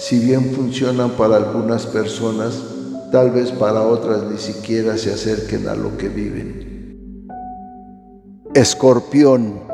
si bien funcionan para algunas personas, tal vez para otras ni siquiera se acerquen a lo que viven. Escorpión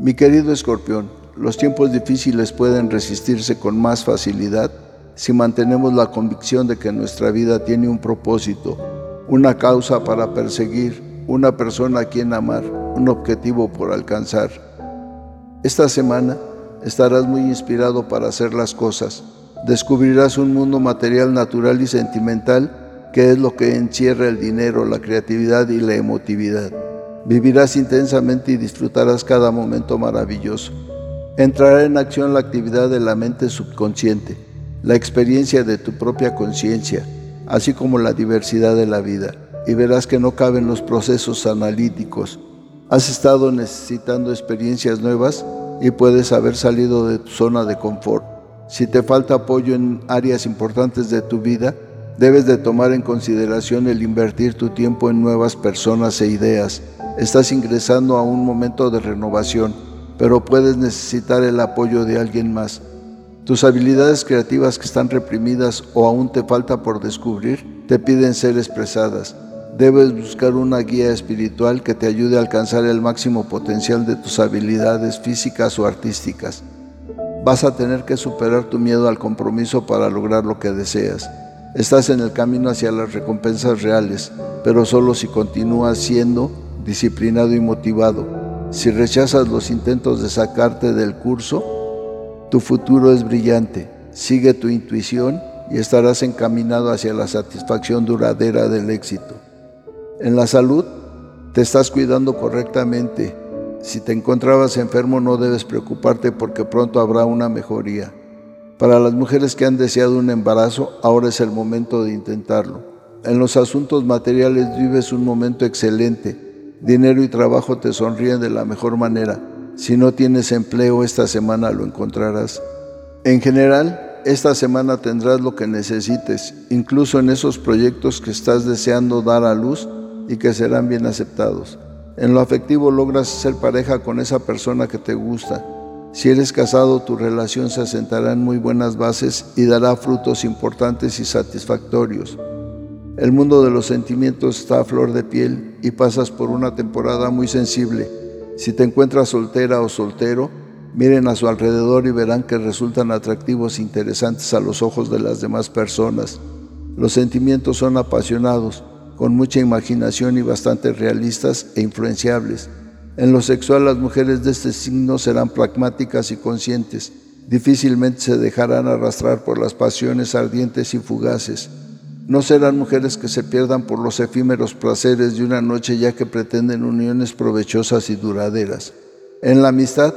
mi querido escorpión, los tiempos difíciles pueden resistirse con más facilidad si mantenemos la convicción de que nuestra vida tiene un propósito, una causa para perseguir, una persona a quien amar, un objetivo por alcanzar. Esta semana estarás muy inspirado para hacer las cosas. Descubrirás un mundo material, natural y sentimental que es lo que encierra el dinero, la creatividad y la emotividad. Vivirás intensamente y disfrutarás cada momento maravilloso. Entrará en acción la actividad de la mente subconsciente, la experiencia de tu propia conciencia, así como la diversidad de la vida, y verás que no caben los procesos analíticos. Has estado necesitando experiencias nuevas y puedes haber salido de tu zona de confort. Si te falta apoyo en áreas importantes de tu vida, debes de tomar en consideración el invertir tu tiempo en nuevas personas e ideas Estás ingresando a un momento de renovación, pero puedes necesitar el apoyo de alguien más. Tus habilidades creativas que están reprimidas o aún te falta por descubrir, te piden ser expresadas. Debes buscar una guía espiritual que te ayude a alcanzar el máximo potencial de tus habilidades físicas o artísticas. Vas a tener que superar tu miedo al compromiso para lograr lo que deseas. Estás en el camino hacia las recompensas reales, pero solo si continúas siendo disciplinado y motivado. Si rechazas los intentos de sacarte del curso, tu futuro es brillante. Sigue tu intuición y estarás encaminado hacia la satisfacción duradera del éxito. En la salud, te estás cuidando correctamente. Si te encontrabas enfermo no debes preocuparte porque pronto habrá una mejoría. Para las mujeres que han deseado un embarazo, ahora es el momento de intentarlo. En los asuntos materiales vives un momento excelente Dinero y trabajo te sonríen de la mejor manera. Si no tienes empleo esta semana lo encontrarás. En general, esta semana tendrás lo que necesites, incluso en esos proyectos que estás deseando dar a luz y que serán bien aceptados. En lo afectivo logras ser pareja con esa persona que te gusta. Si eres casado, tu relación se asentará en muy buenas bases y dará frutos importantes y satisfactorios. El mundo de los sentimientos está a flor de piel y pasas por una temporada muy sensible. Si te encuentras soltera o soltero, miren a su alrededor y verán que resultan atractivos e interesantes a los ojos de las demás personas. Los sentimientos son apasionados, con mucha imaginación y bastante realistas e influenciables. En lo sexual las mujeres de este signo serán pragmáticas y conscientes. Difícilmente se dejarán arrastrar por las pasiones ardientes y fugaces. No serán mujeres que se pierdan por los efímeros placeres de una noche ya que pretenden uniones provechosas y duraderas. En la amistad,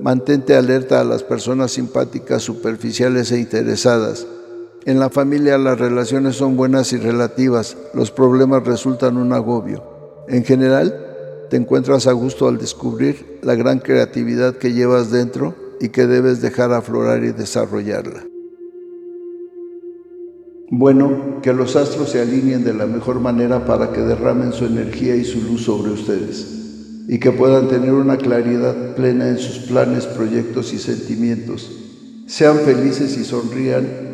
mantente alerta a las personas simpáticas, superficiales e interesadas. En la familia las relaciones son buenas y relativas, los problemas resultan un agobio. En general, te encuentras a gusto al descubrir la gran creatividad que llevas dentro y que debes dejar aflorar y desarrollarla. Bueno, que los astros se alineen de la mejor manera para que derramen su energía y su luz sobre ustedes y que puedan tener una claridad plena en sus planes, proyectos y sentimientos. Sean felices y sonrían,